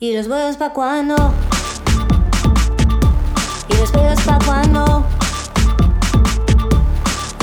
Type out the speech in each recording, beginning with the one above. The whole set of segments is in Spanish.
¿Y los huevos pa' cuándo? ¿Y los huevos pa' cuándo?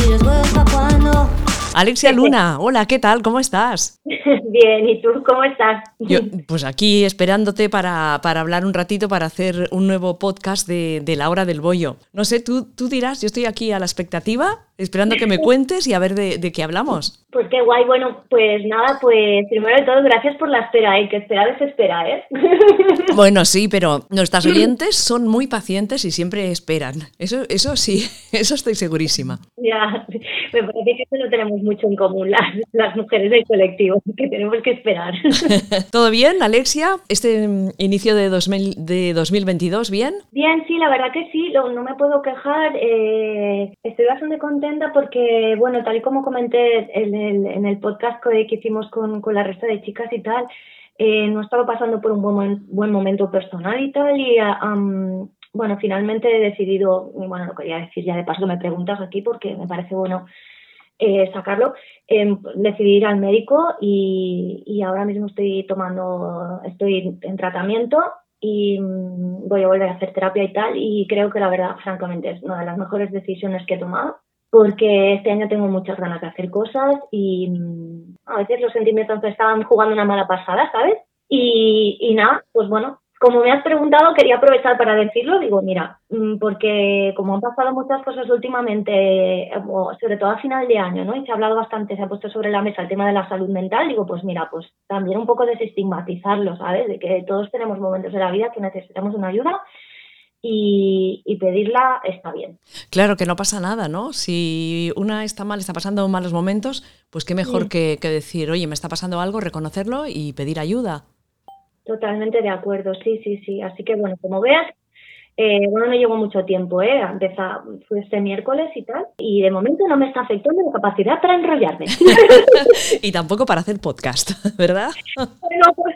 ¿Y los huevos pa' cuándo? Alexia Luna, hola, ¿qué tal? ¿Cómo estás? Bien, ¿y tú cómo estás? Yo, pues aquí esperándote para, para, hablar un ratito, para hacer un nuevo podcast de, de la hora del bollo. No sé, tú, tú dirás, yo estoy aquí a la expectativa, esperando que me cuentes y a ver de, de, qué hablamos. Pues qué guay, bueno, pues nada, pues primero de todo, gracias por la espera, ¿eh? que espera desespera, ¿eh? Bueno, sí, pero nuestras oyentes son muy pacientes y siempre esperan. Eso, eso sí, eso estoy segurísima. Ya, me parece que eso no tenemos mucho en común las, las mujeres del colectivo, que tenemos que esperar. ¿Todo bien, Alexia? ¿Este inicio de, 2000, de 2022 bien? Bien, sí, la verdad que sí, no, me puedo quejar. Eh, estoy bastante contenta porque, bueno, tal y como comenté en el, en el podcast que hicimos con, con la resta de chicas y tal, eh, no estaba pasando por un buen, buen momento personal y tal, y um, bueno, finalmente he decidido, bueno, lo quería decir ya de paso que me preguntas aquí porque me parece bueno eh, sacarlo, eh, decidí ir al médico y, y, ahora mismo estoy tomando, estoy en tratamiento y um, voy a volver a hacer terapia y tal, y creo que la verdad, francamente, es una de las mejores decisiones que he tomado porque este año tengo muchas ganas de hacer cosas y mm, a veces los sentimientos me estaban jugando una mala pasada, ¿sabes? Y, y nada, pues bueno, como me has preguntado, quería aprovechar para decirlo. Digo, mira, mm, porque como han pasado muchas cosas últimamente, sobre todo a final de año, ¿no? Y se ha hablado bastante, se ha puesto sobre la mesa el tema de la salud mental. Digo, pues mira, pues también un poco desestigmatizarlo, ¿sabes? De que todos tenemos momentos de la vida que necesitamos una ayuda y, y, pedirla está bien. Claro que no pasa nada, ¿no? Si una está mal, está pasando malos momentos, pues qué mejor sí. que, que, decir, oye, me está pasando algo, reconocerlo y pedir ayuda. Totalmente de acuerdo, sí, sí, sí. Así que bueno, como veas, eh, bueno, no llevo mucho tiempo, ¿eh? Empezó, fue este miércoles y tal, y de momento no me está afectando la capacidad para enrollarme. y tampoco para hacer podcast, ¿verdad? Bueno, pues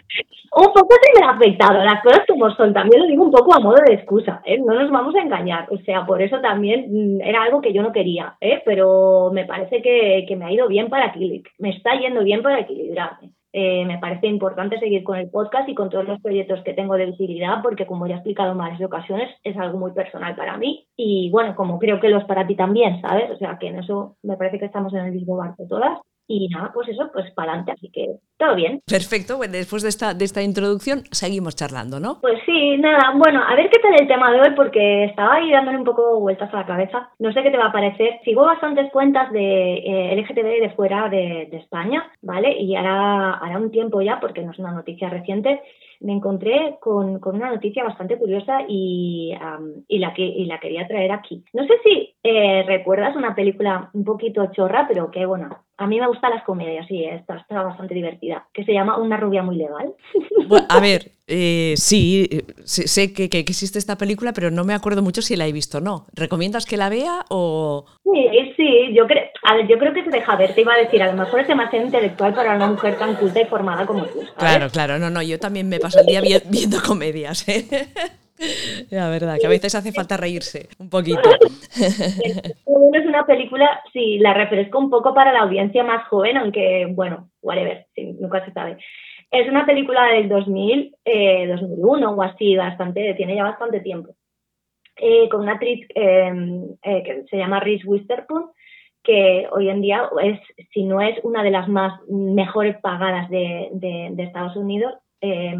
un poco sí me ha afectado, las cosas como son, también lo digo un poco a modo de excusa, ¿eh? No nos vamos a engañar, o sea, por eso también mm, era algo que yo no quería, ¿eh? Pero me parece que, que me ha ido bien para equilibrar, me está yendo bien para equilibrarme. Eh, me parece importante seguir con el podcast y con todos los proyectos que tengo de visibilidad porque como ya he explicado en varias ocasiones es algo muy personal para mí y bueno, como creo que lo es para ti también, ¿sabes? O sea que en eso me parece que estamos en el mismo barco todas y nada, pues eso, pues para adelante, así que todo bien. Perfecto, bueno, después de esta, de esta introducción seguimos charlando, ¿no? Pues sí, nada, bueno, a ver qué tal el tema de hoy porque estaba ahí dándole un poco vueltas a la cabeza, no sé qué te va a parecer, sigo bastantes cuentas de eh, LGTB de fuera de, de, España, ¿vale? Y ahora, hará un tiempo ya, porque no es una noticia reciente, me encontré con, con una noticia bastante curiosa y, um, y, la que, y la quería traer aquí. No sé si eh, recuerdas una película un poquito chorra, pero que bueno, a mí me gustan las comedias y esta está bastante divertida, que se llama Una rubia muy legal. Bueno, a ver, eh, sí, sé que, que, existe esta película, pero no me acuerdo mucho si la he visto o no. ¿Recomiendas que la vea o...? Sí, sí, yo, creo, a ver, yo creo que se deja ver, te iba a decir, a lo mejor es demasiado intelectual para una mujer tan culta y formada como tú. ¿sabes? Claro, claro, no, no, yo también me paso el día viendo comedias, ¿eh? La verdad, que a veces hace falta reírse un poquito. es una película, sí, la refresco un poco para la audiencia más joven, aunque, bueno, whatever, sí, nunca se sabe. Es una película del 2000, eh, 2001 o así, bastante, tiene ya bastante tiempo. Eh, con una actriz eh, que se llama Reese Witherspoon, que hoy en día es, si no es una de las más mejores pagadas de, de, de Estados Unidos, eh,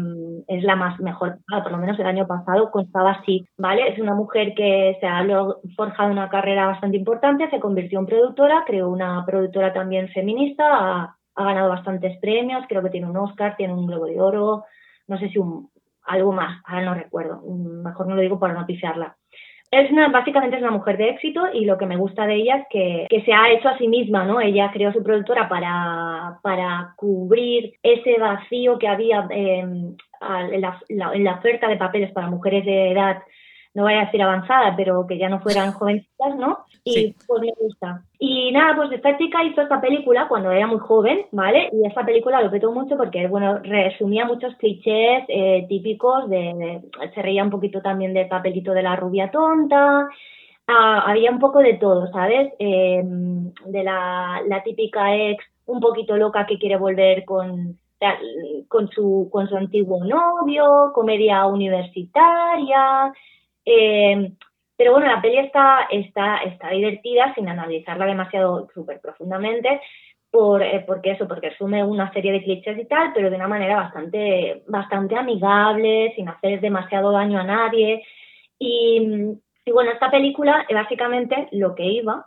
es la más mejor, por lo menos el año pasado constaba así, ¿vale? Es una mujer que se ha forjado una carrera bastante importante, se convirtió en productora, creó una productora también feminista, ha, ha, ganado bastantes premios, creo que tiene un Oscar, tiene un Globo de Oro, no sé si un, algo más, ahora no recuerdo, mejor no lo digo para no pifiarla. Es una, básicamente es una mujer de éxito y lo que me gusta de ella es que, que se ha hecho a sí misma, ¿no? Ella creó su productora para, para cubrir ese vacío que había eh, en, la, la, en la oferta de papeles para mujeres de edad no vaya a decir avanzada, pero que ya no fueran jovencitas, ¿no? Y sí. pues me gusta. Y nada, pues esta chica hizo esta película cuando era muy joven, ¿vale? Y esta película lo petó mucho porque, bueno, resumía muchos clichés eh, típicos, de, de, se reía un poquito también del papelito de la rubia tonta, ah, había un poco de todo, ¿sabes? Eh, de la, la típica ex un poquito loca que quiere volver con con su, con su antiguo novio, comedia universitaria. Eh, pero bueno, la peli está, está, está divertida sin analizarla demasiado súper profundamente, por, eh, porque eso, porque asume una serie de clichés y tal, pero de una manera bastante, bastante amigable, sin hacer demasiado daño a nadie. Y, y bueno, esta película básicamente lo que iba,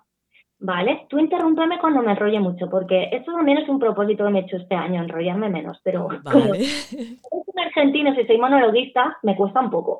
¿vale? Tú interrúmpeme cuando me enrolle mucho, porque esto también es un propósito que me he hecho este año, enrollarme menos, pero como Vale. soy un argentino y soy monologuista, me cuesta un poco.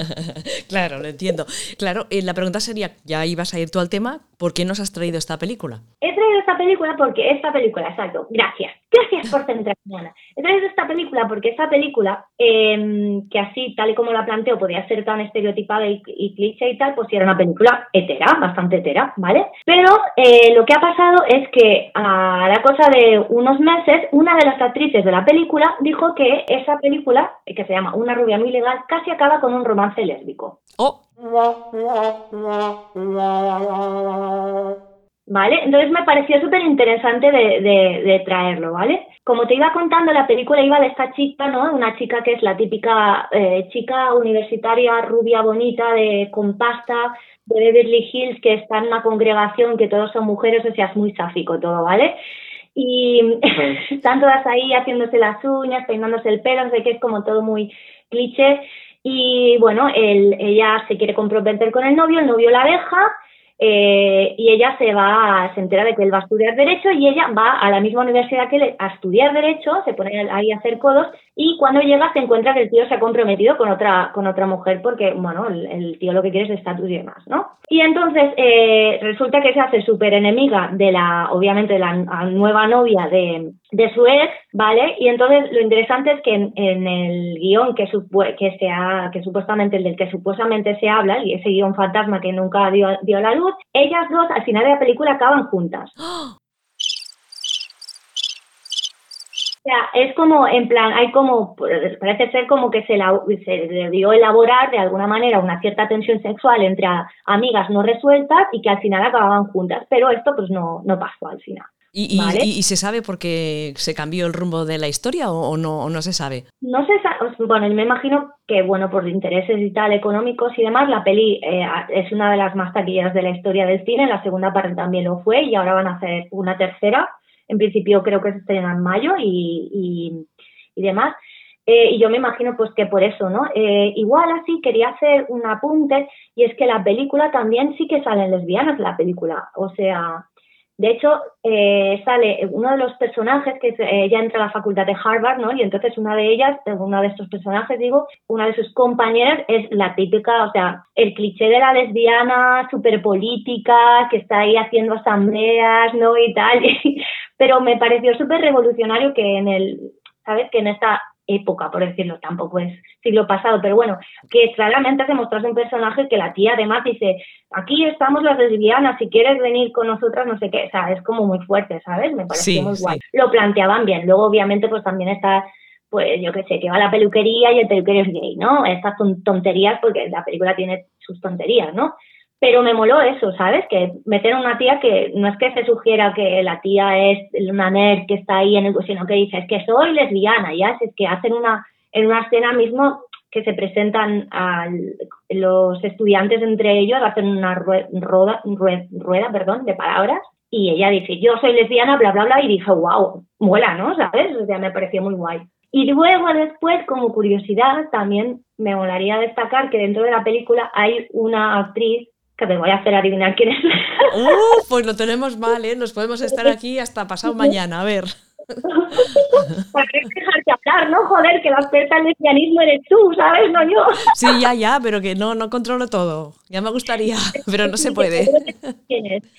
claro, lo entiendo. Claro, eh, la pregunta sería, ya ibas a ir tú al tema, ¿por qué nos has traído esta película? He traído esta película porque esta película, exacto, gracias, gracias por centrarme, Ana. He traído esta película porque esta película, eh, que así, tal y como la planteo, podía ser tan estereotipada y, y cliché y tal, pues sí era una película hetera, bastante hetera, ¿vale? Pero eh, lo que ha pasado es que a la cosa de unos meses, una de las actrices de la película dijo que esa película, que se llama Una rubia muy legal, casi acaba con un romance lésbico. Oh, ¿Vale? Entonces me pareció súper interesante de, de, de traerlo, ¿vale? Como te iba contando, la película iba de esta chica, ¿no? Una chica que es la típica eh, chica universitaria, rubia, bonita, de con pasta, de Beverly Hills, que está en una congregación que todos son mujeres, o sea, es muy sáfico todo, ¿vale? Y están todas ahí haciéndose las uñas, peinándose el pelo, no sé qué, es como todo muy cliché. Y bueno, él, ella se quiere comprometer con el novio, el novio la deja eh, y ella se va, se entera de que él va a estudiar Derecho y ella va a la misma universidad que él a estudiar Derecho, se pone ahí a hacer codos y cuando llega se encuentra que el tío se ha comprometido con otra, con otra mujer porque, bueno, el, el tío lo que quiere es estatus y demás, ¿no? Y entonces eh, resulta que se hace súper enemiga de la, obviamente, de la nueva novia de, de su ex, ¿vale? Y entonces lo interesante es que en, en el guion que, que, se ha, que supuestamente, el del que supuestamente se habla, y ese guion fantasma que nunca dio, dio la luz, ellas dos al final de la película acaban juntas. O sea, es como, en plan, hay como, parece ser como que se, la, se debió elaborar de alguna manera una cierta tensión sexual entre a- amigas no resueltas y que al final acababan juntas, pero esto pues no, no pasó al final. ¿Y, y- Vale. y- y se sabe por qué se cambió el rumbo de la historia o, o no, o no se sabe? No sé, sa- bueno, me imagino que, bueno, por intereses y tal, económicos y demás, la peli eh, es una de las más taquilleras de la historia del cine, la segunda parte también lo fue y ahora van a hacer una tercera, en principio creo que se estrena en mayo y, y, y demás. Eh, y yo me imagino pues que por eso, ¿no? Eh, igual así quería hacer un apunte y es que la película también sí que salen lesbianas la película, o sea, de hecho, eh, sale uno de los personajes que eh, ella entra a la facultad de Harvard, ¿no? Y entonces una de ellas, uno de estos personajes, digo, una de sus compañeras es la típica, o sea, el cliché de la lesbiana súper política, que está ahí haciendo asambleas, ¿no? Y tal. Pero me pareció súper revolucionario que en el, ¿sabes? Que en esta época, por decirlo, tampoco es siglo pasado, pero bueno, que claramente se mostrase un personaje que la tía además dice, aquí estamos las lesbianas, si quieres venir con nosotras, no sé qué, o sea, es como muy fuerte, ¿sabes? Me pareció Sí, muy sí. guay. Lo planteaban bien, luego obviamente pues también está, pues yo qué sé, que va a la peluquería y el peluquero es gay, ¿no? Estas son tonterías porque la película tiene sus tonterías, ¿no? Pero me moló eso, ¿sabes? Que meter a una tía que no es que se sugiera que la tía es una nerd que está ahí en el sino que dice, es que soy lesbiana, ya, es que hacen una, en una escena mismo que se presentan a los estudiantes entre ellos, hacen una rue- roda, rue- rueda, perdón, de palabras, y ella dice, yo soy lesbiana, bla, bla, bla, y dije, wow, mola, ¿no? ¿Sabes? O sea, me pareció muy guay. Y luego después, como curiosidad, también me molaría destacar que dentro de la película hay una actriz que te voy a hacer adivinar quién es. ¡Uh! Pues lo tenemos mal, ¿eh? Nos podemos estar aquí hasta pasado mañana, a ver. Para que dejarte hablar, ¿no? Joder, que la experta en lesbianismo eres tú, ¿sabes? No yo. Sí, ya, ya, pero que no, no controlo todo. Ya me gustaría, pero no se puede. ¿Quién es?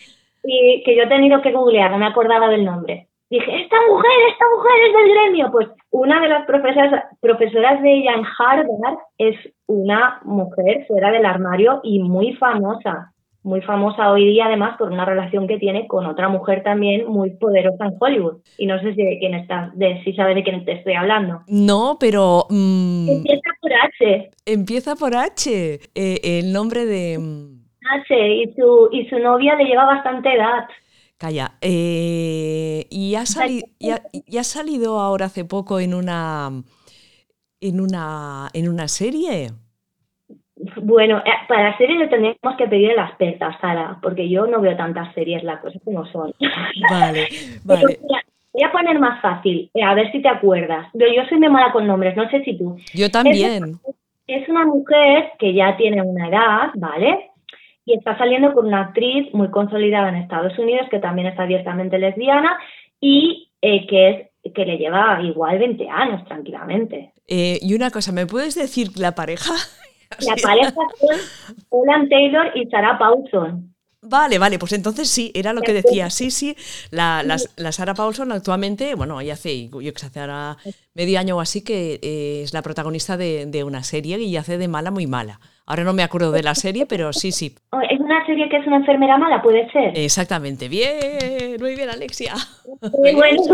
Y que yo he tenido que googlear, no me acordaba del nombre. Dije, esta mujer, esta mujer es del gremio. Pues una de las profesoras, profesoras de ella en Harvard es una mujer fuera del armario y muy famosa. Muy famosa hoy día, además, por una relación que tiene con otra mujer también muy poderosa en Hollywood. Y no sé si de quién estás, de si sabes de quién te estoy hablando. No, pero mm, Empieza por H. empieza por H. Eh, el nombre de... mm, H y su, y su novia le lleva bastante edad. Calla. eh, y, ha sali- y ha- y ha salido ahora hace poco en una. En una. En una serie. Bueno, eh, para series le tendríamos que pedir a la experta, Sara, porque yo no veo tantas series, las cosas como son. Vale, vale. mira, voy a poner más fácil, eh, a ver si te acuerdas. Yo, yo soy muy mala con nombres, no sé si tú. Yo también. Es una mujer que ya tiene una edad, ¿vale? Y está saliendo con una actriz muy consolidada en Estados Unidos que también es abiertamente lesbiana y eh, que es que le lleva igual 20 años tranquilamente. Eh, y una cosa, ¿me puedes decir la pareja? La pareja son Olan Taylor y Sarah Paulson. Vale, vale, pues entonces sí, era lo que decía. Sí, sí, la, la, la Sarah Paulson actualmente, bueno, ella hace, yo que sé, hace ahora medio año o así que eh, es la protagonista de, de una serie y hace de mala muy mala. Ahora no me acuerdo de la serie, pero sí, sí, Oh, Es una serie que es una enfermera mala, puede ser. exactamente. Bien, muy bien, Alexia. Muy bueno.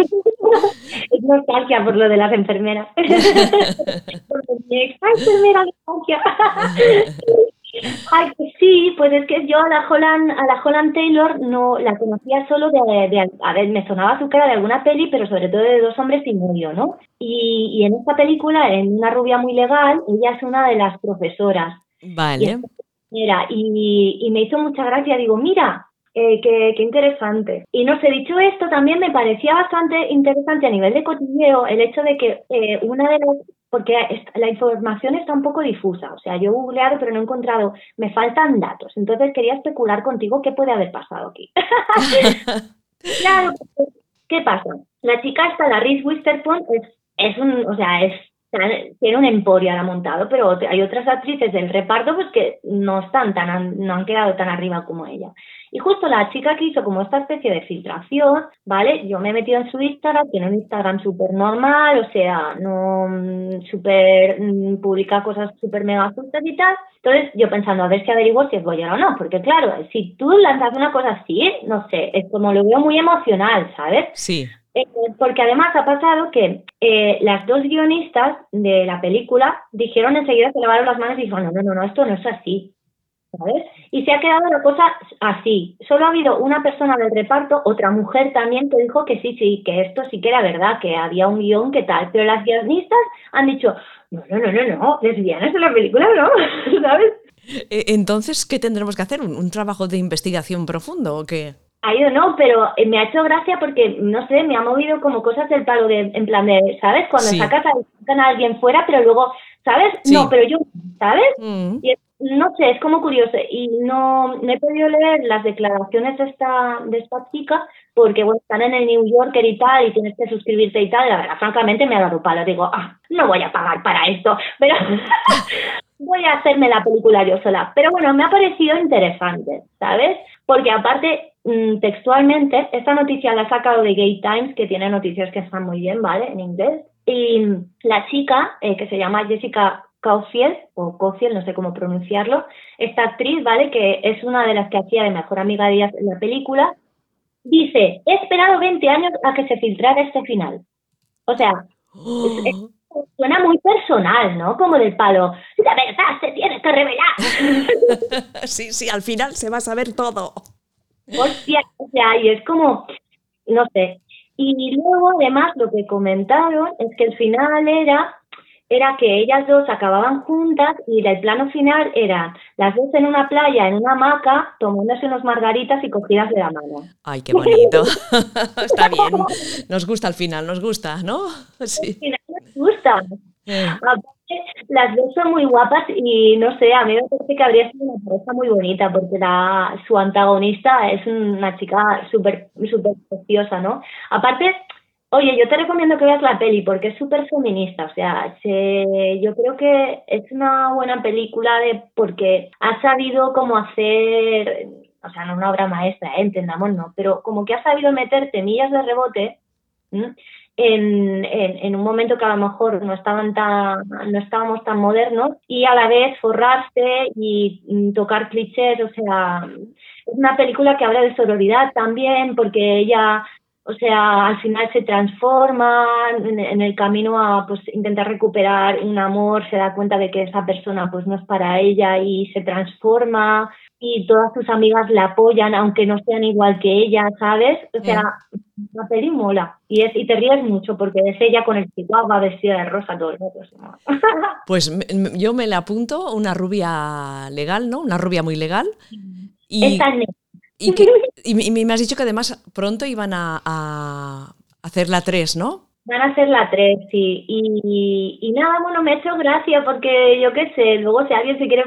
Es nostalgia por lo de las enfermeras. Por mi ex enfermera nostalgia. Ay, pues sí, pues es que yo a la Holland, a la Holland Taylor no la conocía solo de, de- a ver, me sonaba su cara de alguna peli, pero sobre todo de dos hombres y medio, ¿no? Y, y en esta película, en Una rubia muy legal, ella es una de las profesoras. Vale. Mira, y, y me hizo mucha gracia, digo, mira, eh, qué, qué interesante. Y no sé, dicho esto, también me parecía bastante interesante a nivel de cotilleo el hecho de que eh, una de las, porque la información está un poco difusa, o sea, yo he googleado pero no he encontrado, me faltan datos, entonces quería especular contigo qué puede haber pasado aquí. claro, ¿qué pasa? La chica esta, la Reese Witherspoon, es, es un, o sea, es tiene un emporio ahora montado, pero hay otras actrices del reparto pues que no están tan no han quedado tan arriba como ella. Y justo la chica que hizo como esta especie de filtración, ¿vale? Yo me he metido en su Instagram, tiene un Instagram súper normal, o sea, no mm, súper mm, publica cosas súper mega justas y tal. Entonces yo pensando a ver si averiguo si es bollera o no, porque claro, si tú lanzas una cosa así, no sé, es como lo veo muy emocional, ¿sabes? Sí. Eh, porque además ha pasado que eh, las dos guionistas de la película dijeron enseguida, se lavaron las manos y dijeron, no, no, no, no, esto no es así. ¿Sabes? Y se ha quedado la cosa así. Solo ha habido una persona del reparto, otra mujer también, que dijo que sí, sí, que esto sí que era verdad, que había un guion que tal. Pero las guionistas han dicho, no, no, no, no, no, lesbianas en la película, no, ¿sabes? Eh, Entonces, ¿qué tendremos que hacer? ¿Un, un trabajo de investigación profundo o qué? Ha ido no, pero eh, me ha hecho gracia porque, no sé, me ha movido como cosas del palo de, en plan de, ¿sabes? Cuando Sí. sacas a, alguien fuera, pero luego, ¿sabes? Sí. No, pero yo, ¿sabes? Mm. Y es- no sé, es como curioso. Y no, no he podido leer las declaraciones de esta, de esta chica porque, bueno, están en el New Yorker y tal, y tienes que suscribirte y tal. y La verdad, francamente, me ha dado palo. Digo, ah, no voy a pagar para esto, pero voy a hacerme la película yo sola. Pero bueno, me ha parecido interesante, ¿sabes? Porque aparte, textualmente, esta noticia la ha sacado de Gay Times, que tiene noticias que están muy bien, ¿vale? En inglés. Y mm, la chica, eh, que se llama Jessica Caulfield, o Caulfield, no sé cómo pronunciarlo, esta actriz, ¿vale? Que es una de las que hacía de mejor amiga de ella en la película, dice, he esperado 20 años a que se filtrara este final. O sea, suena muy personal, ¿no? Como del palo, la verdad se tiene que revelar. sí, sí, al final se va a saber todo. Hostia, o sea, y es como, no sé. Y luego, además, lo que comentaron es que el final era, era que ellas dos acababan juntas y el plano final era las dos en una playa, en una hamaca, tomándose unos margaritas y cogidas de la mano. Ay, qué bonito. Está bien. Nos gusta al final, nos gusta, ¿no? Sí. Al final les gusta. Las dos son muy guapas y no sé, a mí me parece que habría sido una pareja muy bonita porque la, su antagonista es una chica súper súper preciosa, ¿no? Aparte, oye, yo te recomiendo que veas la peli porque es súper feminista, o sea, se, yo creo que es una buena película de porque ha sabido cómo hacer, o sea, no una obra maestra, ¿eh? entendamos, no, pero como que ha sabido meter semillas de rebote ¿m? En, en, en un momento que a lo mejor no estaban tan, no estábamos tan modernos y a la vez forrarse y mm, tocar clichés, o sea, es una película que habla de sororidad también porque ella O sea, al final se transforma en, en el camino a pues intentar recuperar un amor, se da cuenta de que esa persona pues no es para ella y se transforma y todas sus amigas la apoyan aunque no sean igual que ella, ¿sabes? O sea, la peli mola y es y te ríes mucho porque es ella con el chihuahua vestida de rosa todo el rato. Pues yo me la apunto, una rubia legal, ¿no? Una rubia muy legal. Y, Esta es negra. y, que- y me has dicho que además pronto iban a, a hacer la 3, ¿no? Van a ser la 3, sí. Y, y nada, bueno, me ha hecho gracia porque yo qué sé, luego si alguien se quiere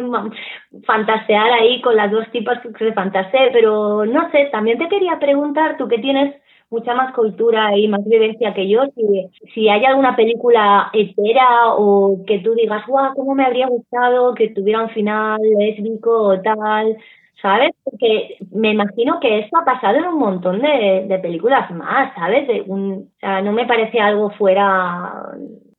fantasear ahí con las dos tipas que se fantasee, pero no sé, también te quería preguntar, tú que tienes mucha más cultura y más vivencia que yo, si, si hay alguna película hetera o que tú digas, guau, cómo me habría gustado que tuviera un final lésbico o tal, ¿sabes? Porque me imagino que esto ha pasado en un montón de, de películas más, ¿sabes? De un- o sea, no me parece algo fuera...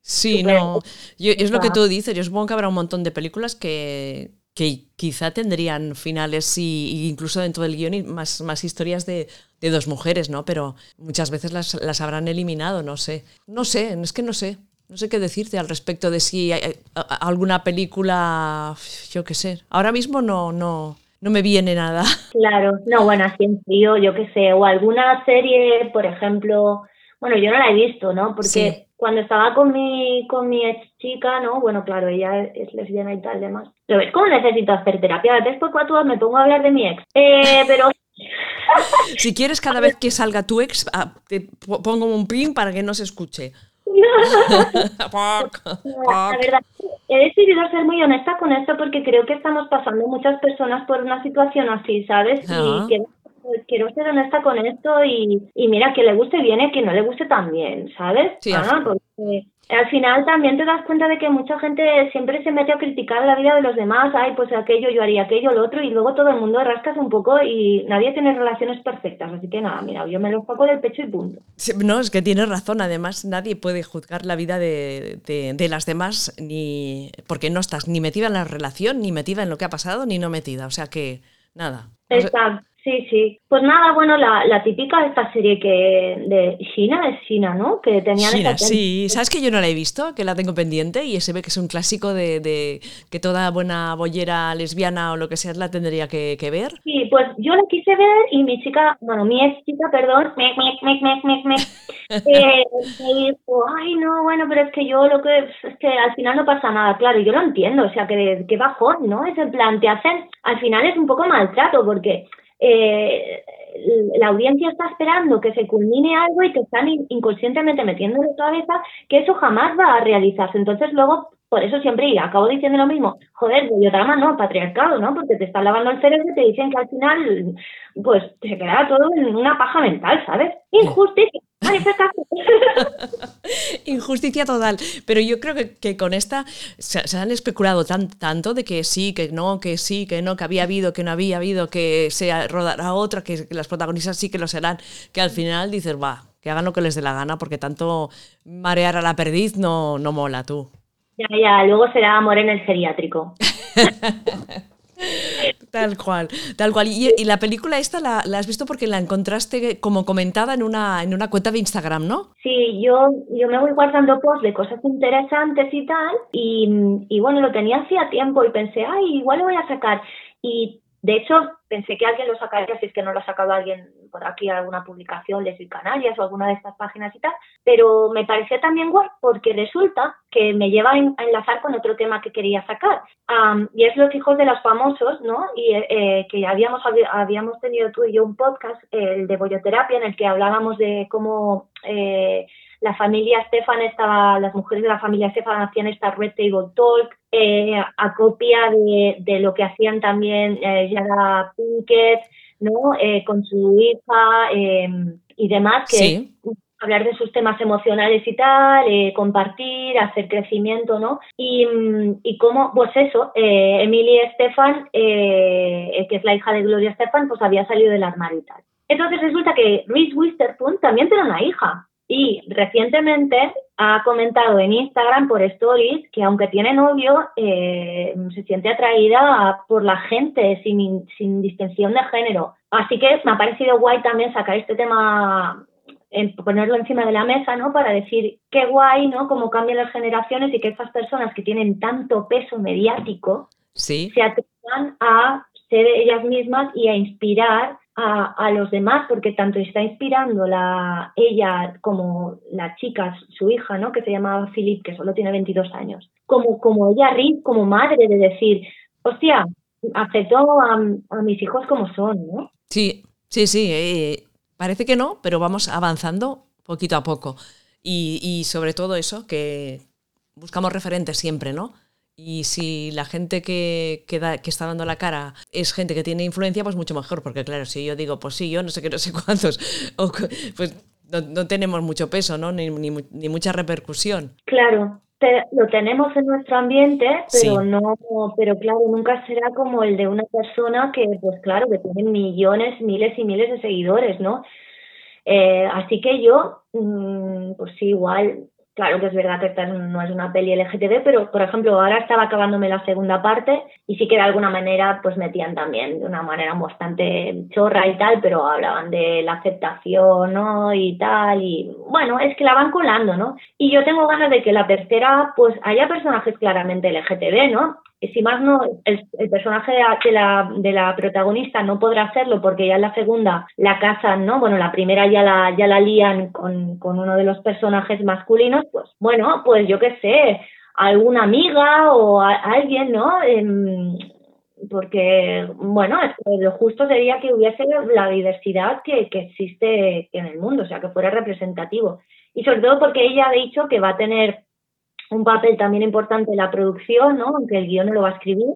Sí, no. Yo- es lo que tú dices. Yo supongo que habrá un montón de películas que, que quizá tendrían finales y, y incluso dentro del guion y más, más historias de, de dos mujeres, ¿no? Pero muchas veces las, las habrán eliminado, no sé. No sé, es que no sé. No sé qué decirte al respecto de si hay, a- alguna película, yo qué sé. Ahora mismo no, no, no me viene nada. Claro, no, bueno, así en frío, yo qué sé, o alguna serie, por ejemplo, bueno, yo no la he visto, ¿no? Porque Sí. cuando estaba con mi, con mi ex chica, ¿no? Bueno, claro, ella es lesbiana y tal, demás. ¿Lo ves cómo necesito hacer terapia? Después cuatro me pongo a hablar de mi ex. Eh, pero Si quieres, cada vez que salga tu ex, ah, te po- pongo un pin para que no se escuche. La verdad, he decidido ser muy honesta con esto porque creo que estamos pasando muchas personas por una situación así, ¿sabes? Y quiero, quiero ser honesta con esto y, y mira, que le guste bien y que no le guste también, ¿sabes? Sí, Ah, porque al final también te das cuenta de que mucha gente siempre se mete a criticar la vida de los demás, ay, pues aquello, yo haría aquello, lo otro, y luego todo el mundo rascas un poco y nadie tiene relaciones perfectas, así que nada, mira, yo me lo saco del pecho y punto. Sí, No, es que tienes razón. Además, nadie puede juzgar la vida de, de- de las demás ni porque no estás ni metida en la relación, ni metida en lo que ha pasado, ni no metida. O sea que, nada. Exacto, sí, sí. Pues nada, bueno, la, la típica de esta serie que de China, es China, ¿no? Que tenían China, esa- sí. ¿Sabes que yo no la he visto? Que la tengo pendiente y se ve que es un clásico de, de que toda buena bollera lesbiana o lo que sea la tendría que, que ver. Sí, pues yo la quise ver y mi chica, bueno, mi ex chica, perdón, me, me, me, me, me, me, eh, me dijo, ay, no, bueno, pero es que yo lo que, es que al final no pasa nada, claro, yo lo entiendo, o sea, que, que bajón, ¿no? Es en plan, te hacen, al final es un poco maltrato porque eh, la audiencia está esperando que se culmine algo y te están in- inconscientemente metiendo en la cabeza que eso jamás va a realizarse. Entonces luego, por eso siempre acabo diciendo lo mismo, joder, drama no, patriarcado, ¿no? Porque te están lavando el cerebro y te dicen que al final, pues, se quedará todo en una paja mental, ¿sabes? Injusticia, manifestación. Injusticia total. Pero yo creo que, que con esta se, se han especulado tan, tanto de que sí, que no, que sí, que no, que había habido, que no había habido, que se rodará otra, que, que las protagonistas sí que lo serán, que al final dices, va, que hagan lo que les dé la gana, porque tanto marear a la perdiz no, no mola tú. Ya, ya, luego será amor en el geriátrico. Tal cual, tal cual. Y, y la película esta la, la has visto porque la encontraste como comentada en una, en una cuenta de Instagram, ¿no? Sí, yo, yo me voy guardando posts de cosas interesantes y tal, y, y bueno, lo tenía hacía tiempo y pensé, ay, igual lo voy a sacar. Y de hecho, pensé que alguien lo sacaría, si es que no lo ha sacado alguien por aquí, alguna publicación de Canarias o alguna de estas páginas y tal, pero me pareció también guay porque resulta que me lleva a en- a enlazar con otro tema que quería sacar, Am, y es los hijos de los famosos, ¿no? Y eh, que ya habíamos, habíamos tenido tú y yo un podcast, el de Bolloterapia, en el que hablábamos de cómo... eh, la familia Stefan estaba, las mujeres de la familia Stefan hacían esta Red Table Talk, eh, a copia de, de lo que hacían también eh, Yara Pinkett, ¿no? Eh, con su hija eh, y demás, que Sí. hablar de sus temas emocionales y tal, eh, compartir, hacer crecimiento, ¿no? Y, mm, y cómo, pues eso, Emily Estefan, eh, que es la hija de Gloria Estefan, pues había salido del armario y tal. Entonces resulta que Reese Witherspoon también tiene una hija. Y recientemente ha comentado en Instagram por stories que aunque tiene novio, eh, se siente atraída por la gente sin, sin distinción de género. Así que me ha parecido guay también sacar este tema en ponerlo encima de la mesa, ¿no? Para decir qué guay, ¿no? Cómo cambian las generaciones y que estas personas que tienen tanto peso mediático Sí. se atrevan a ser ellas mismas y a inspirar a, los demás, porque tanto está inspirando la, ella como la chica, su hija, ¿no? Que se llama Philip, que solo tiene 22 años, como, como ella, Riz, como madre, de decir, hostia, aceptó a, a mis hijos como son, ¿no? Sí, sí, sí. eh, parece que no, pero vamos avanzando poquito a poco. Y, y sobre todo eso, que buscamos referentes siempre, ¿no? Y si la gente que, que, da- que está dando la cara es gente que tiene influencia, pues mucho mejor, porque claro, si yo digo, pues sí, yo no sé qué, no sé cuántos, o pues no, no tenemos mucho peso, ¿no? Ni, ni, ni mucha repercusión. Claro, te- lo tenemos en nuestro ambiente, pero Sí. no, pero claro, nunca será como el de una persona que, pues claro, que tiene millones, miles y miles de seguidores, ¿no? Eh, así que yo, mm, pues sí, igual, claro que es verdad que esta no es una peli LGTB, pero por ejemplo, ahora estaba acabándome la segunda parte y sí que de alguna manera pues metían también de una manera bastante chorra y tal, pero hablaban de la aceptación, ¿no? Y tal, y bueno, es que la van colando, ¿no? Y yo tengo ganas de que la tercera pues haya personajes claramente LGTB, ¿no? Si más no, el, el personaje de la, de, la, protagonista no podrá hacerlo porque ya en la segunda la casan, ¿no? Bueno, la primera ya la, ya la lían con, con uno de los personajes masculinos, pues bueno, pues yo qué sé, alguna amiga o a, alguien, ¿no? Em, porque, bueno, lo justo sería que hubiese la diversidad que, que existe en el mundo, o sea, que fuera representativo. Y sobre todo porque ella ha dicho que va a tener un papel también importante en la producción, ¿no? Aunque el guion no lo va a escribir,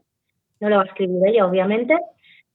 no lo va a escribir ella, obviamente,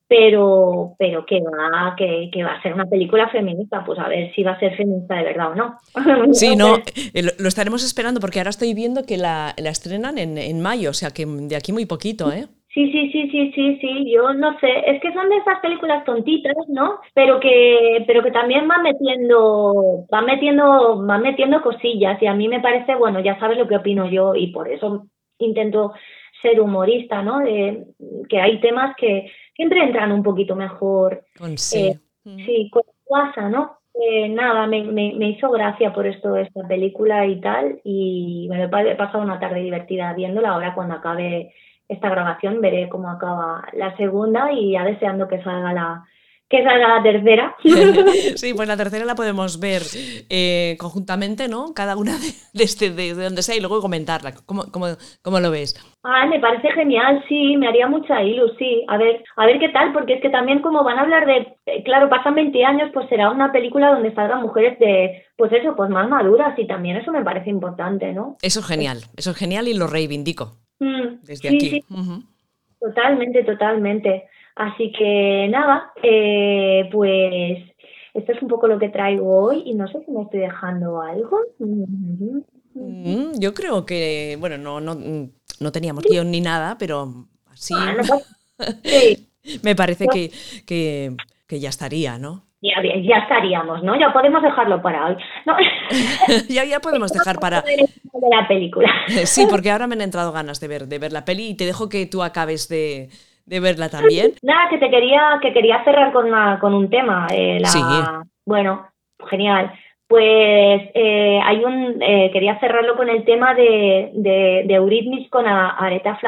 pero, pero que va, que, que va a ser una película feminista, pues a ver si va a ser feminista de verdad o no. Sí, no, eh, lo, lo estaremos esperando porque ahora estoy viendo que la, la estrenan en, en mayo, o sea que de aquí muy poquito, ¿eh? Sí, sí, sí, sí, sí, sí, yo no sé, es que son de esas películas tontitas, ¿no? Pero que, pero que también van metiendo, van metiendo, van metiendo cosillas y a mí me parece, bueno, ya sabes lo que opino yo y por eso intento ser humorista, ¿no? De, que hay temas que siempre entran un poquito mejor. Con sí. Eh, sí, con WhatsApp, ¿no? Eh, nada, me, me, me, hizo gracia por esto esta película y tal y me he pasado una tarde divertida viéndola ahora cuando acabe esta grabación veré cómo acaba la segunda y ya deseando que salga la que salga la tercera. sí, pues la tercera la podemos ver eh, conjuntamente, ¿no? Cada una de, de, este, de, de, donde sea y luego comentarla. ¿Cómo, cómo, cómo lo ves? Ah, me parece genial, sí, me haría mucha ilusión, sí. A ver, a ver qué tal, porque es que también como van a hablar de, eh, claro, pasan 20 años, pues será una película donde salgan mujeres de, pues eso, pues más maduras y también eso me parece importante, ¿no? Eso es genial, eso es genial y lo reivindico. Mm, desde sí, aquí. Sí. Uh -huh. Totalmente, totalmente. Así que nada, eh, pues esto es un poco lo que traigo hoy y no sé si me estoy dejando algo. Mm -hmm. Yo creo que, bueno, no, no, no teníamos guion ni nada, pero así ah, no, sí. me parece que, que, que, ya estaría, ¿no? Ya, bien, ya estaríamos, ¿no? Ya podemos dejarlo para hoy. No. ya, ya podemos dejar para... De la película. sí, porque ahora me han entrado ganas de ver, de ver la peli y te dejo que tú acabes de, de verla también. Nada, que te quería, que quería cerrar con, una, con un tema. Eh, la, sí. Bueno, genial. Pues eh, hay un eh, quería cerrarlo con el tema de, de, de Eurythmics con a, Aretha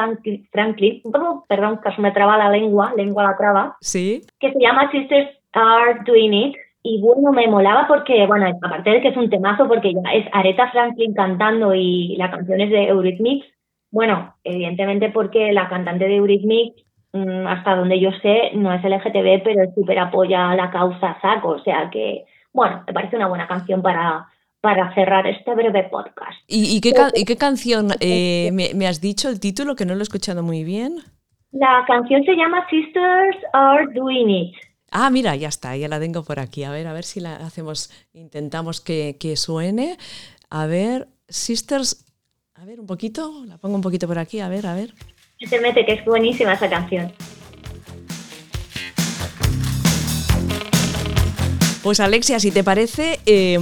Franklin, perdón, casi me traba la lengua, lengua la traba, sí. que se llama Sisters Are Doing It. Y bueno, me molaba porque, bueno, aparte de que es un temazo, porque ya es Aretha Franklin cantando y la canción es de Eurythmics, bueno, evidentemente porque la cantante de Eurythmics mm, hasta donde yo sé, no es LGTB, pero súper apoya la causa saco. O sea que, bueno, me parece una buena canción para, para cerrar este breve podcast. ¿Y, y, qué, can ¿y qué, canción eh, me, me, has dicho el título que no lo he escuchado muy bien? La canción se llama Sisters Are Doing It. Ah, mira, ya está, ya la tengo por aquí. A ver, a ver si la hacemos, intentamos que, que suene. A ver, Sisters, a ver, un poquito, la pongo un poquito por aquí, a ver, a ver. Se mete, que es buenísima esa canción. Pues Alexia, si te parece, eh,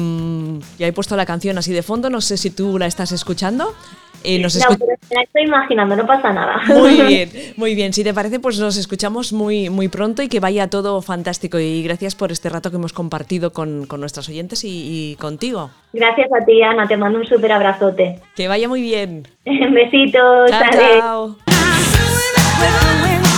ya he puesto la canción así de fondo, no sé si tú la estás escuchando. Eh, nos No, escu- pero me la estoy imaginando, no pasa nada. Muy bien, muy bien. Si te parece, pues nos escuchamos muy, muy pronto y que vaya todo fantástico. Y gracias por este rato que hemos compartido con, con nuestras oyentes y, y contigo. Gracias a ti, Ana, te mando un súper abrazote. Que vaya muy bien. Besitos, Chao, chao. With